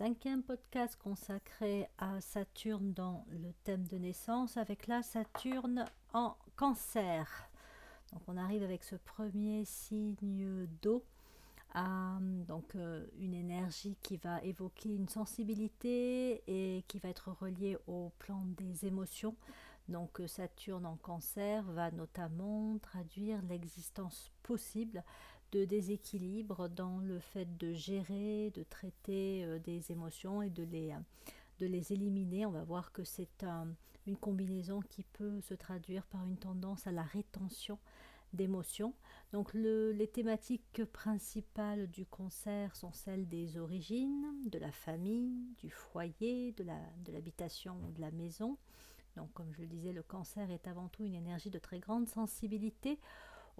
cinquième podcast consacré à Saturne dans le thème de naissance avec la Saturne en cancer. Donc on arrive avec ce premier signe d'eau. donc euh, une énergie qui va évoquer une sensibilité et qui va être reliée au plan des émotions. Donc euh, Saturne en cancer va notamment traduire l'existence possible de déséquilibre dans le fait de gérer, de traiter euh, des émotions et de les, de les éliminer. On va voir que c'est une combinaison qui peut se traduire par une tendance à la rétention d'émotions. Donc les thématiques principales du concert sont celles des origines, de la famille, du foyer, de l'habitation ou de la maison. Donc comme je le disais, le cancer est avant tout une énergie de très grande sensibilité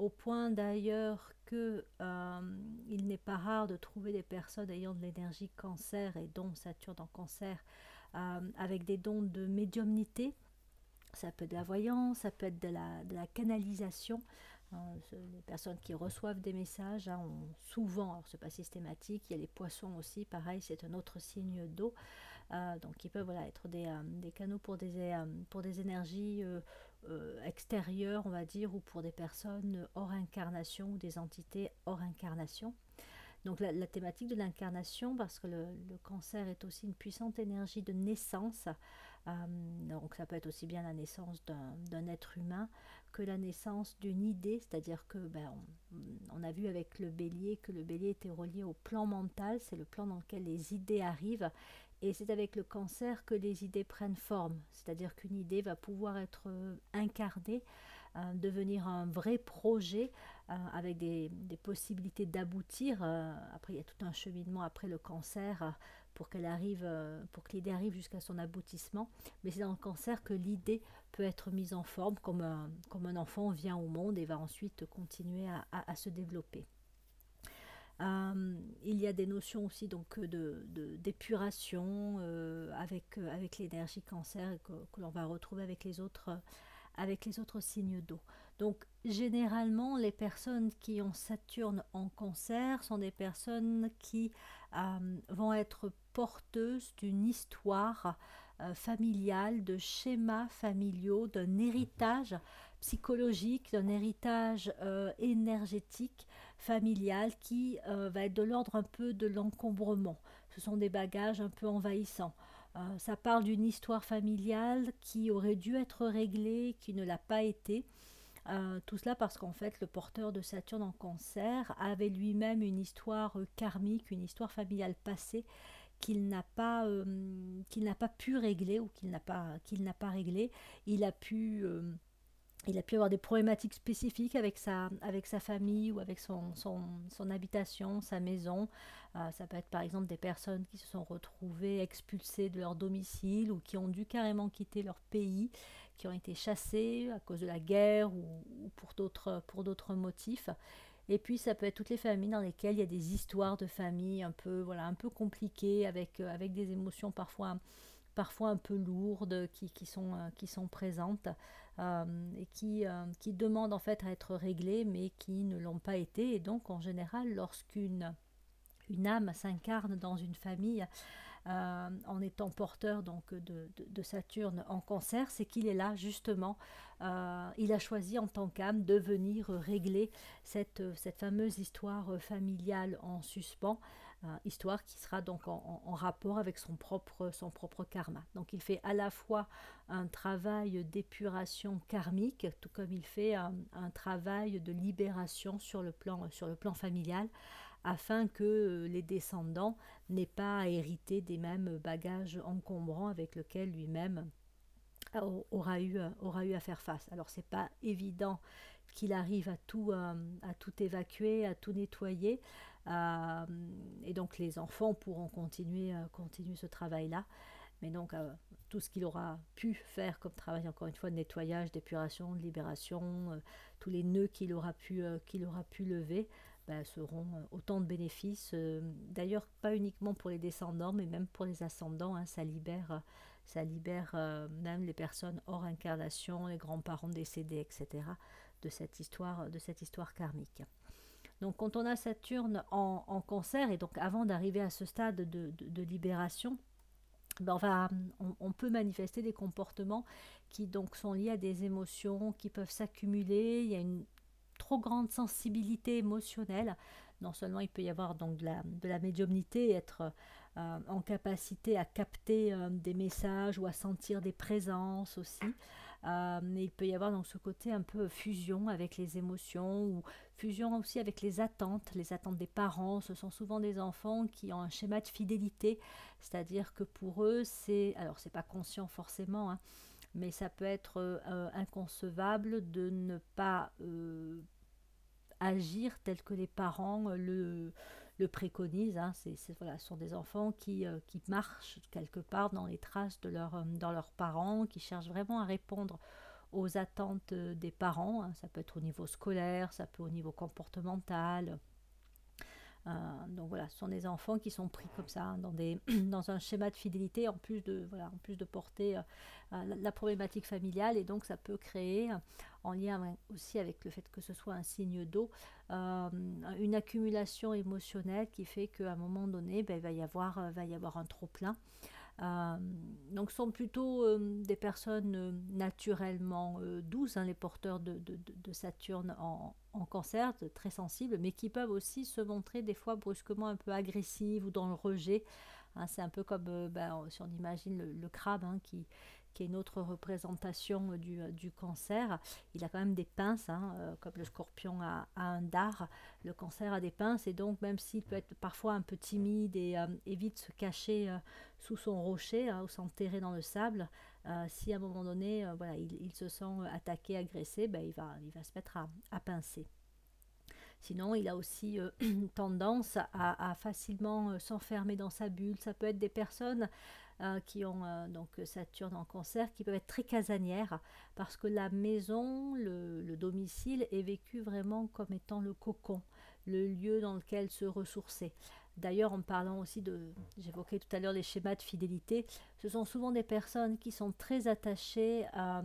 au point d'ailleurs que euh, il n'est pas rare de trouver des personnes ayant de l'énergie cancer et dont Saturne en cancer euh, avec des dons de médiumnité. Ça peut être de la voyance, ça peut être de la, canalisation. Hein, les personnes qui reçoivent des messages hein, ont souvent, alors c'est pas systématique, il y a les poissons aussi, pareil, c'est un autre signe d'eau. Euh, donc ils peuvent voilà, être des, des canaux pour des, pour des énergies euh, extérieures, on va dire, ou pour des personnes hors incarnation ou des entités hors incarnation. Donc la, thématique de l'incarnation, parce que le, cancer est aussi une puissante énergie de naissance, euh, donc ça peut être aussi bien la naissance d'un être humain que la naissance d'une idée, c'est-à-dire que ben, on, a vu avec le bélier que le bélier était relié au plan mental, c'est le plan dans lequel les idées arrivent, et c'est avec le cancer que les idées prennent forme, c'est-à-dire qu'une idée va pouvoir être euh, incarnée, euh, devenir un vrai projet euh, avec des, possibilités d'aboutir. après, il y a tout un cheminement après le cancer pour qu'elle arrive, pour que l'idée arrive jusqu'à son aboutissement. Mais c'est dans le cancer que l'idée peut être mise en forme, comme un, comme un enfant vient au monde et va ensuite continuer à se développer. Euh, il y a des notions aussi donc de, d'épuration euh, avec, euh, avec l'énergie cancer que, l'on va retrouver avec les autres avec les autres signes d'eau. Donc généralement les personnes qui ont Saturne en cancer sont des personnes qui vont être porteuses d'une histoire familiale, de schémas familiaux, d'un héritage psychologique, d'un héritage énergétique familiale qui euh, va être de l'ordre un peu de l'encombrement. Ce sont des bagages un peu envahissants. Euh, ça parle d'une histoire familiale qui aurait dû être réglée, qui ne l'a pas été. Euh, tout cela parce qu'en fait, le porteur de Saturne en cancer avait lui-même une histoire karmique, une histoire familiale passée qu'il n'a pas, qu'il n'a pas pu régler ou qu'il n'a pas, qu'il n'a pas réglé. Il a pu il a pu avoir des problématiques spécifiques avec sa, avec sa famille ou avec son, son, habitation, sa maison. Euh, ça peut être par exemple des personnes qui se sont retrouvées expulsées de leur domicile ou qui ont dû carrément quitter leur pays, qui ont été chassées à cause de la guerre ou, d'autres pour d'autres motifs. Et puis ça peut être toutes les familles dans lesquelles il y a des histoires de famille un peu voilà un peu compliquées avec, euh, des émotions parfois un peu lourdes qui, euh, sont présentes. Euh, et qui, qui demandent en fait à être réglées mais qui ne l'ont pas été. Et donc en général, lorsqu'une une âme s'incarne dans une famille euh, en étant porteur donc de, de, Saturne en cancer, c'est qu'il est là justement, il a choisi en tant qu'âme de venir régler cette, cette fameuse histoire familiale en suspens histoire qui sera donc en, rapport avec son propre, karma. Donc il fait à la fois un travail d'épuration karmique, tout comme il fait un, travail de libération sur le plan familial, afin que les descendants n'aient pas à hériter des mêmes bagages encombrants avec lesquels lui-même aura eu, aura eu à faire face. Alors c'est pas évident qu'il arrive à tout, euh, à tout évacuer, à tout nettoyer, euh, et donc les enfants pourront continuer, euh, continuer ce travail-là. Mais donc euh, tout ce qu'il aura pu faire comme travail, encore une fois, de nettoyage, d'épuration, de libération, tous les nœuds qu'il aura, pu, qu'il aura pu lever, ben, seront autant de bénéfices. D'ailleurs, pas uniquement pour les descendants, mais même pour les ascendants. Hein, ça libère, ça libère même les personnes hors incarnation, les grands-parents décédés, etc., de cette histoire, de cette histoire karmique. Donc quand on a Saturne en, cancer, et donc avant d'arriver à ce stade de, libération, ben, on, on, peut manifester des comportements qui donc sont liés à des émotions qui peuvent s'accumuler. Il y a une trop grande sensibilité émotionnelle. Non seulement il peut y avoir donc de la, de la médiumnité, être euh, en capacité à capter euh, des messages ou à sentir des présences aussi. Euh, mais il peut y avoir donc ce côté un peu fusion avec les émotions ou fusion aussi avec les attentes, les attentes des parents. Ce sont souvent des enfants qui ont un schéma de fidélité, c'est-à-dire que pour eux, c'est alors c'est pas conscient forcément, hein, mais ça peut être inconcevable de ne pas agir tel que les parents le le préconise. Hein, c'est, ce sont des enfants qui, euh, qui marchent quelque part dans les traces de, euh, dans leurs parents, qui cherchent vraiment à répondre aux attentes euh, des parents. Hein. ça peut être au niveau scolaire, ça peut être au niveau comportemental. Euh, donc voilà, ce sont des enfants qui sont pris comme ça dans, des, dans un schéma de fidélité en plus de, voilà, en plus de porter euh, la, problématique familiale et donc ça peut créer, en lien aussi avec le fait que ce soit un signe d'eau, euh, une accumulation émotionnelle qui fait qu'à un moment donné, ben, il va y avoir, va y avoir un trop plein. Euh, donc sont plutôt euh, des personnes euh, naturellement douces, hein, les porteurs de, Saturne en, cancer, très sensibles, mais qui peuvent aussi se montrer des fois brusquement un peu agressives ou dans le rejet. Hein. c'est un peu comme ben, si on imagine le, crabe hein, qui, qui est une autre représentation du, euh, du, cancer. Il a quand même des pinces, hein, euh, comme le scorpion a, un dard, le cancer a des pinces, et donc même s'il peut être parfois un peu timide et euh, évite se cacher sous son rocher ou s'enterrer dans le sable, si à un moment donné voilà, il, se sent attaqué, agressé, ben, il, va, il va se mettre à, à pincer. Sinon, il a aussi tendance à, facilement s'enfermer dans sa bulle. Ça peut être des personnes euh, qui ont euh, donc Saturne en cancer, qui peuvent être très casanières, parce que la maison, le, domicile est vécu vraiment comme étant le cocon, le lieu dans lequel se ressourcer. D'ailleurs, en parlant aussi de, j'évoquais tout à l'heure les schémas de fidélité, ce sont souvent des personnes qui sont très attachées à,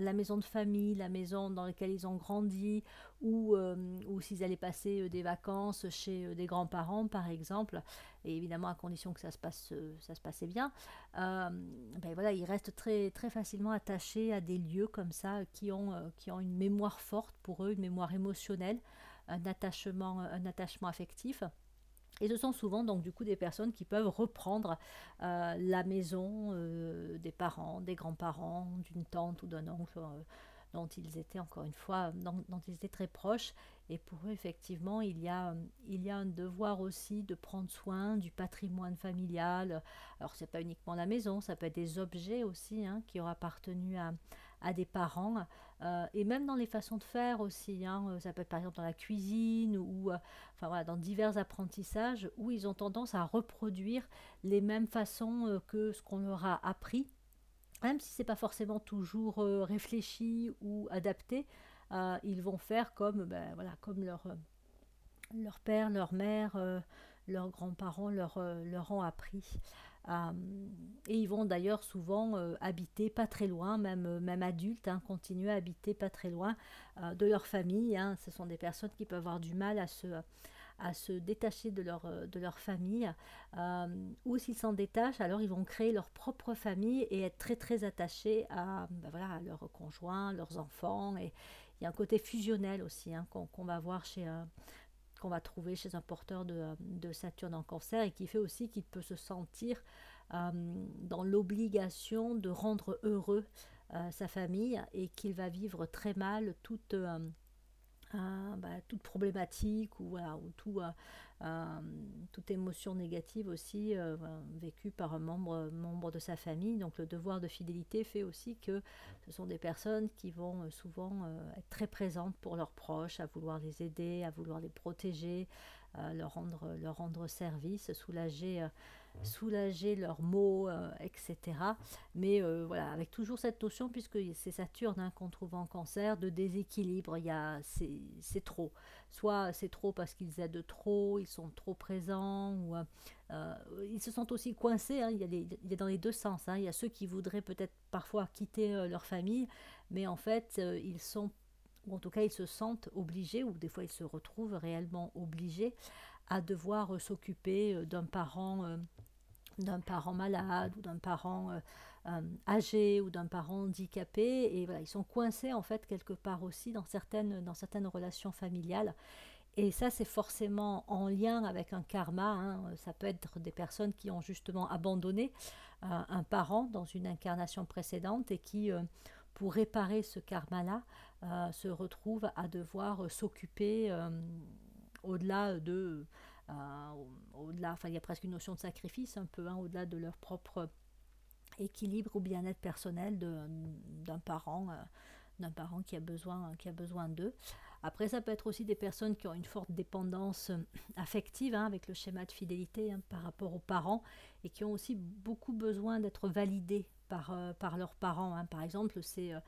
la maison de famille, la maison dans laquelle ils ont grandi, ou, euh, s'ils allaient passer euh, des vacances chez euh, des grands-parents, par exemple, et évidemment à condition que ça se, passe, ça se passait bien, ben voilà, ils restent très, très facilement attachés à des lieux comme ça qui ont, qui ont une mémoire forte pour eux, une mémoire émotionnelle, un attachement, un attachement affectif. Et ce sont souvent donc du coup des personnes qui peuvent reprendre euh, la maison euh, des parents, des grands-parents, d'une tante ou d'un oncle euh, dont ils étaient encore une fois, dont, ils étaient très proches. Et pour eux effectivement il y, a, il y a un devoir aussi de prendre soin du patrimoine familial. Alors c'est pas uniquement la maison, ça peut être des objets aussi hein, qui ont appartenu à, des parents euh, et même dans les façons de faire aussi. Hein, euh, ça peut être par exemple dans la cuisine ou euh, enfin, voilà, dans divers apprentissages où ils ont tendance à reproduire les mêmes façons que ce qu'on leur a appris, même si c'est pas forcément toujours réfléchi ou adapté. ils vont faire comme, ben, voilà, comme leur, leur père, leur mère, leurs grands-parents leur, leur ont appris. Euh, et ils vont d'ailleurs souvent euh, habiter pas très loin, même, euh, même adultes, hein, continuer à habiter pas très loin de leur famille. Hein. Ce sont des personnes qui peuvent avoir du mal à se, à se détacher de leur, de leur famille. ou s'ils s'en détachent, alors ils vont créer leur propre famille et être très très attachés à, ben voilà, leurs conjoints, leurs enfants. Et il y a un côté fusionnel aussi hein, qu'on va voir chez qu'on va trouver chez un porteur de, Saturne en cancer et qui fait aussi qu'il peut se sentir euh, dans l'obligation de rendre heureux euh, sa famille et qu'il va vivre très mal toute, euh, bah, toute problématique ou, ou tout, toute émotion négative aussi vécue par un membre, membre de sa famille. Donc le devoir de fidélité fait aussi que ce sont des personnes qui vont souvent être très présentes pour leurs proches, à vouloir les aider, à vouloir les protéger, leur, rendre, leur rendre service, soulager soulager leurs maux, euh, etc. Mais euh, voilà, avec toujours cette notion, puisque c'est Saturne hein, qu'on trouve en cancer, de déséquilibre, il y a, c'est, trop. Soit c'est trop parce qu'ils aident trop, ils sont trop présents, ou euh, ils se sentent aussi coincés, hein. il, y a il, y a dans les deux sens. Hein. Il y a ceux qui voudraient peut-être parfois quitter leur famille, mais en fait, ils sont ou en tout cas ils se sentent obligés, ou des fois ils se retrouvent réellement obligés à devoir s'occuper d'un parent, d'un parent malade ou d'un parent âgé ou d'un parent handicapé. Et voilà, ils sont coincés en fait quelque part aussi dans certaines, dans certaines relations familiales. Et ça, c'est forcément en lien avec un karma. Hein. Ça peut être des personnes qui ont justement abandonné euh, un parent dans une incarnation précédente et qui, euh, pour réparer ce karma-là, euh, se retrouvent à devoir s'occuper au-delà de... au-delà, enfin, il y a presque une notion de sacrifice un peu, hein, au-delà de leur propre équilibre ou bien-être personnel d'un parent, d'un parent qui a besoin, besoin d'eux. Après, ça peut être aussi des personnes qui ont une forte dépendance euh, affective hein, avec le schéma de fidélité hein, par rapport aux parents et qui ont aussi beaucoup besoin d'être validés par, euh, par leurs parents. Par exemple, c'est euh,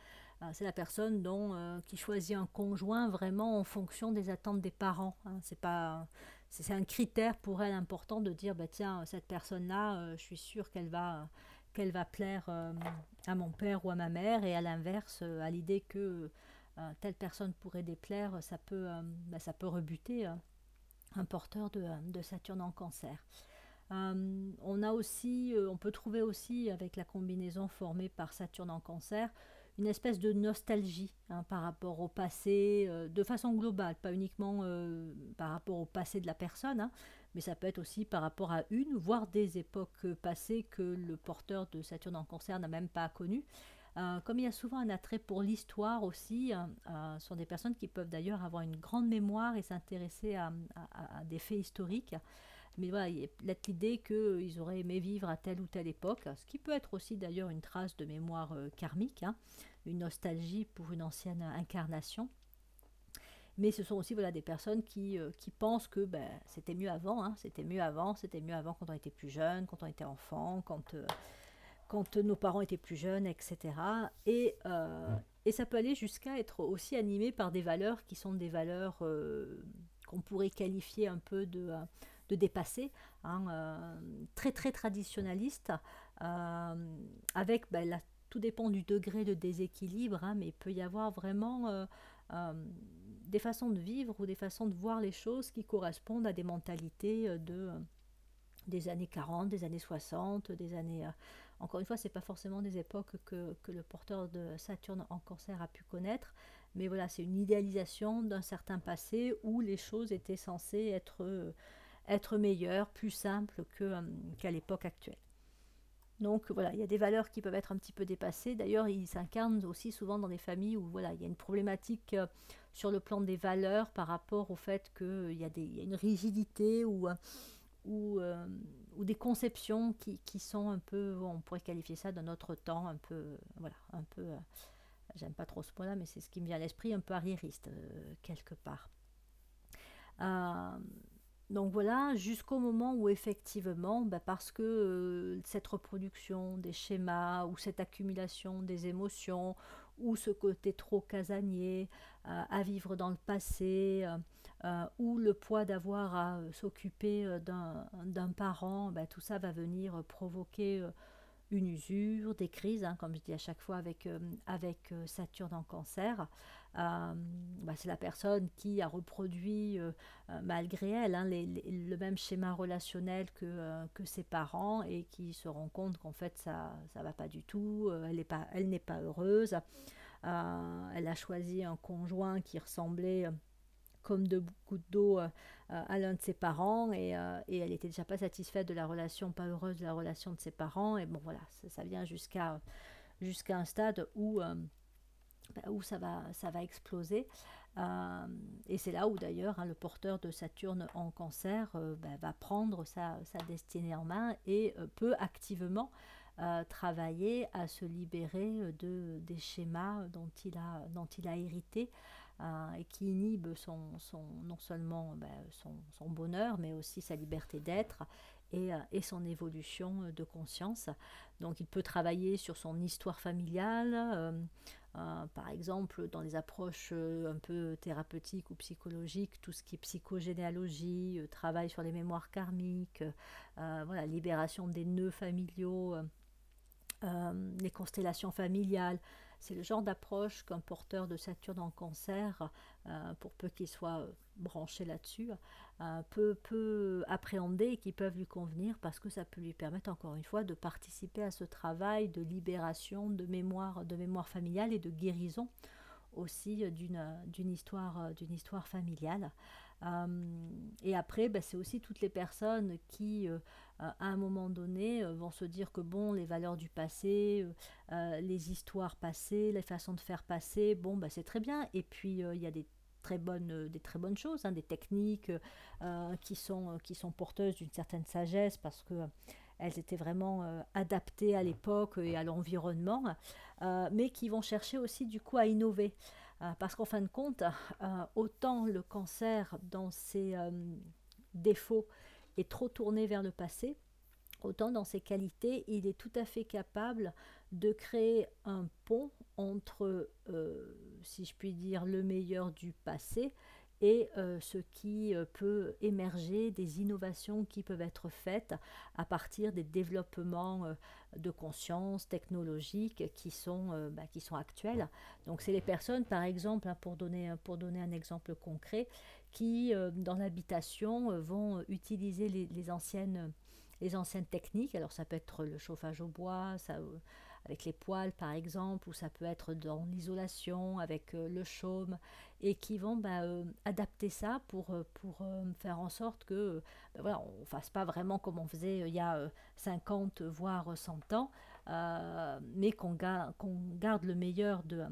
c'est la personne dont, qui choisit un conjoint vraiment en fonction des attentes des parents. C'est pas c'est un critère pour elle important de dire bah tiens cette personne là je suis sûre qu'elle va qu'elle va plaire à mon père ou à ma mère et à l'inverse à l'idée que euh, telle personne pourrait déplaire, ça peut, euh, bah, ça peut rebuter euh, un porteur de, Saturne en cancer. on peut trouver aussi avec la combinaison formée par Saturne en cancer une espèce de nostalgie hein, par rapport au passé, de façon globale, pas uniquement par rapport au passé de la personne, hein, mais ça peut être aussi par rapport à une, voire des époques passées que le porteur de Saturne en cancer n'a même pas connues euh, comme il y a souvent un attrait pour l'histoire aussi, euh, euh, sont des personnes qui peuvent d'ailleurs avoir une grande mémoire et s'intéresser à, des faits historiques. Mais voilà, il y a l'idée qu'ils auraient aimé vivre à telle ou telle époque, ce qui peut être aussi d'ailleurs une trace de mémoire karmique, hein, une nostalgie pour une ancienne incarnation. Mais ce sont aussi voilà, des personnes qui, qui pensent que ben, c'était mieux avant, hein, c'était mieux avant, c'était mieux avant quand on était plus jeune, quand on était enfant, quand quand nos parents étaient plus jeunes, etc. Et, euh, et ça peut aller jusqu'à être aussi animé par des valeurs qui sont des valeurs euh, qu'on pourrait qualifier un peu de, euh, de dépassées, hein, très très traditionnalistes, avec, ben, tout dépend du degré de déséquilibre, hein, mais il peut y avoir vraiment des façons de vivre ou des façons de voir les choses qui correspondent à des mentalités de des années 40, des années 60, des années encore une fois, ce n'est pas forcément des époques que, le porteur de Saturne en cancer a pu connaître, mais voilà, c'est une idéalisation d'un certain passé où les choses étaient censées être, euh, être meilleures, plus simples euh, qu'à l'époque actuelle. Donc voilà, il y a des valeurs qui peuvent être un petit peu dépassées. D'ailleurs, ils s'incarnent aussi souvent dans des familles où voilà, il y a une problématique euh, sur le plan des valeurs par rapport au fait qu'il y, a y a une rigidité ou, ou ou des conceptions qui, qui, sont un peu, on pourrait qualifier ça d'un autre temps, un peu, voilà, un peu, euh, j'aime pas trop ce mot-là, mais c'est ce qui me vient à l'esprit, un peu arriériste, euh, quelque part. Euh, donc voilà, jusqu'au moment où effectivement, bah, parce que cette reproduction des schémas ou cette accumulation des émotions ou ce côté trop casanier à vivre dans le passé, euh, ou le poids d'avoir à euh, s'occuper euh, d'un parent, ben, tout ça va venir provoquer une usure, des crises, hein, comme je dis à chaque fois avec, avec Saturne en cancer. Ben, c'est la personne qui a reproduit, malgré elle, hein, le même schéma relationnel que, ses parents et qui se rend compte qu'en fait ça ne va pas du tout, elle n'est pas heureuse. elle a choisi un conjoint qui ressemblait comme de gouttes d'eau euh, euh, à l'un de ses parents et, euh, et, elle était déjà pas satisfaite de la relation, pas heureuse de la relation de ses parents et bon voilà, ça, vient jusqu'à jusqu'à un stade où, bah, où ça, va, ça va exploser. et c'est là où d'ailleurs hein, le porteur de Saturne en cancer bah, va prendre sa, sa, destinée en main et peut activement travailler à se libérer de, des schémas dont il a, dont il a hérité euh, et qui inhibe son, son non seulement ben, son, bonheur, mais aussi sa liberté d'être et, euh, et, son évolution de conscience. Donc il peut travailler sur son histoire familiale, euh, par exemple dans les approches un peu thérapeutiques ou psychologiques, tout ce qui est psychogénéalogie, travail sur les mémoires karmiques, voilà, libération des nœuds familiaux, les constellations familiales, c'est le genre d'approche qu'un porteur de Saturne en cancer, pour peu qu'il soit branché là-dessus, peut, peut appréhender et qui peuvent lui convenir parce que ça peut lui permettre encore une fois de participer à ce travail de libération, de mémoire, de mémoire familiale et de guérison aussi d'une histoire, d'une histoire familiale. et après, ben, c'est aussi toutes les personnes qui, à un moment donné, vont se dire que bon, les valeurs du passé, les histoires passées, les façons de faire passer, bon, ben, c'est très bien. Et puis, il y a des très bonnes, des très bonnes choses, hein, des techniques qui, sont, qui sont porteuses d'une certaine sagesse parce que elles étaient vraiment euh, adaptées à l'époque et à l'environnement, euh, mais qui vont chercher aussi du coup à innover. Euh, parce qu'en fin de compte, autant le cancer dans ses défauts est trop tourné vers le passé, autant dans ses qualités, il est tout à fait capable de créer un pont entre, si je puis dire, le meilleur du passé et euh, ce qui euh, peut émerger des innovations qui peuvent être faites à partir des développements euh, de conscience technologiques qui sont, bah, qui sont actuels. Donc c'est les personnes, par exemple, hein, pour, donner, pour donner un exemple concret, qui dans l'habitation vont utiliser les, anciennes, les anciennes techniques. Alors ça peut être le chauffage au bois, ça avec les poils par exemple, ou ça peut être dans l'isolation avec euh, le chaume, et qui vont bah, euh, adapter ça pour, euh, pour faire en sorte que bah, voilà, on ne fasse pas vraiment comme on faisait il y a 50 voire 100 ans, mais qu'on garde le meilleur de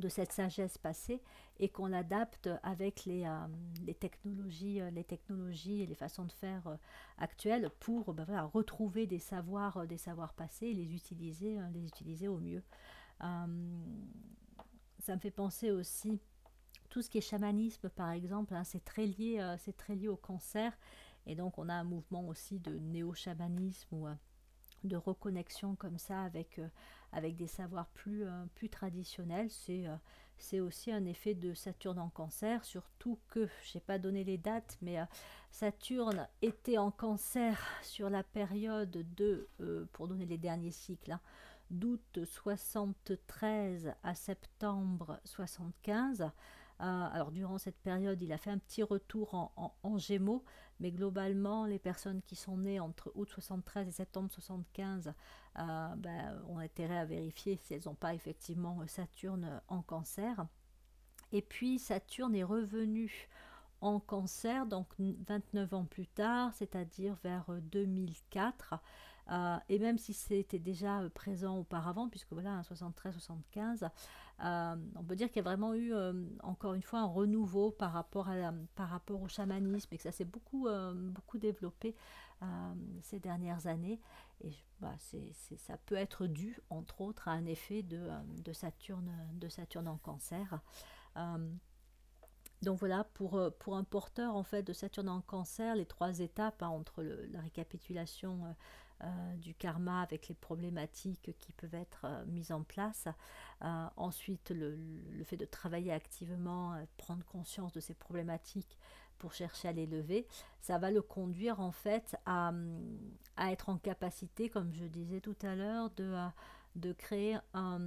de cette sagesse passée et qu'on l'adapte avec les, euh, technologies, euh, les technologies et les façons de faire euh, actuelles pour ben retrouver des savoirs, des savoirs passés et les utiliser, les utiliser au mieux. ça me fait penser aussi tout ce qui est chamanisme par exemple, hein, c'est très lié, très lié au cancer et donc on a un mouvement aussi de néo-chamanisme de reconnexion comme ça avec, euh, avec des savoirs plus, euh, traditionnels. C'est euh, c'est aussi un effet de Saturne en cancer, surtout que, je n'ai pas donné les dates, mais Saturne était en cancer sur la période de, pour donner les derniers cycles, hein, d'août 73 à septembre 75. Euh, alors durant cette période, il a fait un petit retour en, Gémeaux, mais globalement, les personnes qui sont nées entre août 73 et septembre 75 euh, ben, ont intérêt à vérifier si elles n'ont pas effectivement Saturne en cancer. Et puis Saturne est revenu en cancer, donc 29 ans plus tard, c'est-à-dire vers 2004. Euh, et même si c'était déjà présent auparavant, puisque voilà, 73-75, euh, on peut dire qu'il y a vraiment eu, euh, encore une fois, un renouveau par rapport, à par rapport au chamanisme et que ça s'est beaucoup, euh, beaucoup développé ces dernières années. Et bah, ça peut être dû, entre autres, à un effet de, de Saturne, de Saturne en cancer. donc voilà, pour, pour un porteur en fait de Saturne en cancer, les trois étapes hein, entre la récapitulation euh, du karma avec les problématiques qui peuvent être euh, mises en place. Euh, ensuite, le, fait de travailler activement, prendre conscience de ces problématiques pour chercher à les lever, ça va le conduire en fait à, être en capacité, comme je disais tout à l'heure, de créer un,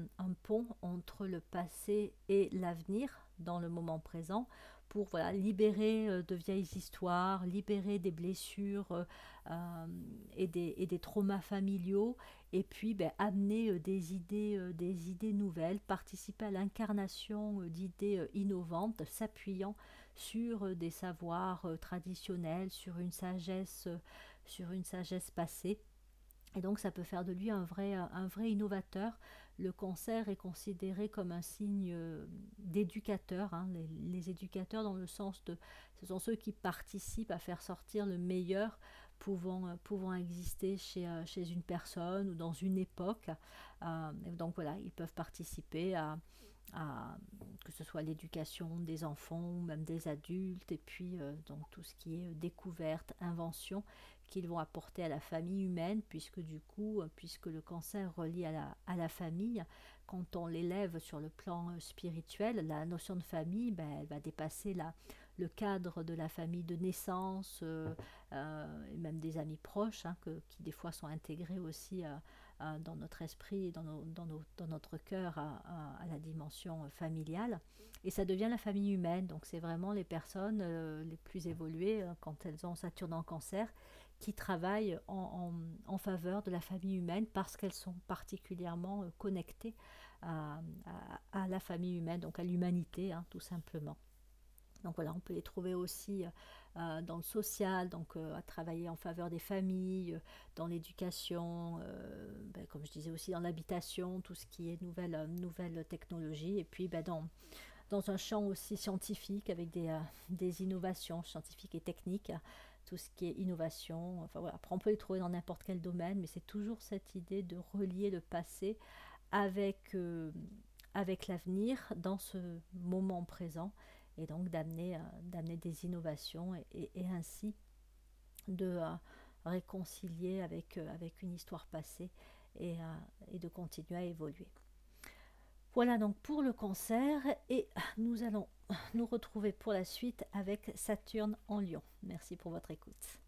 pont entre le passé et l'avenir dans le moment présent pour voilà, libérer euh, de vieilles histoires, libérer des blessures euh, euh, et, des, traumas familiaux, et puis ben, amener des, idées, des idées nouvelles, participer à l'incarnation d'idées innovantes, s'appuyant sur des savoirs traditionnels, sur une sagesse, sur une sagesse passée. Et donc ça peut faire de lui un vrai, un vrai innovateur, le cancer est considéré comme un signe euh, d'éducateur. Hein. Les, éducateurs dans le sens de... Ce sont ceux qui participent à faire sortir le meilleur pouvant, euh, pouvant exister chez, euh, chez une personne ou dans une époque. donc voilà, ils peuvent participer à, que ce soit l'éducation des enfants ou même des adultes, et puis donc tout ce qui est découverte, invention, qu'ils vont apporter à la famille humaine, puisque du coup, puisque le cancer relie à la, à la famille, quand on l'élève sur le plan euh, spirituel, la notion de famille, ben, elle va dépasser la, le cadre de la famille de naissance, et même des amis proches, hein, qui des fois sont intégrés aussi dans notre esprit dans, dans, notre cœur à, la dimension familiale. Et ça devient la famille humaine, donc c'est vraiment les personnes les plus évoluées quand elles ont Saturne en cancer qui travaillent en, faveur de la famille humaine parce qu'elles sont particulièrement euh, connectées à, la famille humaine, donc à l'humanité hein, tout simplement. On peut les trouver aussi euh, euh, dans le social, donc à travailler en faveur des familles, dans l'éducation, ben, comme je disais aussi dans l'habitation, tout ce qui est nouvelle, nouvelle technologie, et puis ben, dans, un champ aussi scientifique avec des, innovations scientifiques et techniques tout ce qui est innovation. Enfin voilà, après on peut les trouver dans n'importe quel domaine, mais c'est toujours cette idée de relier le passé euh, avec l'avenir dans ce moment présent et donc d'amener euh, d'amener des innovations et, ainsi de euh, réconcilier avec, avec une histoire passée et, et de continuer à évoluer. Voilà donc pour le cancer et nous allons nous retrouver pour la suite avec Saturne en Lion. Merci pour votre écoute.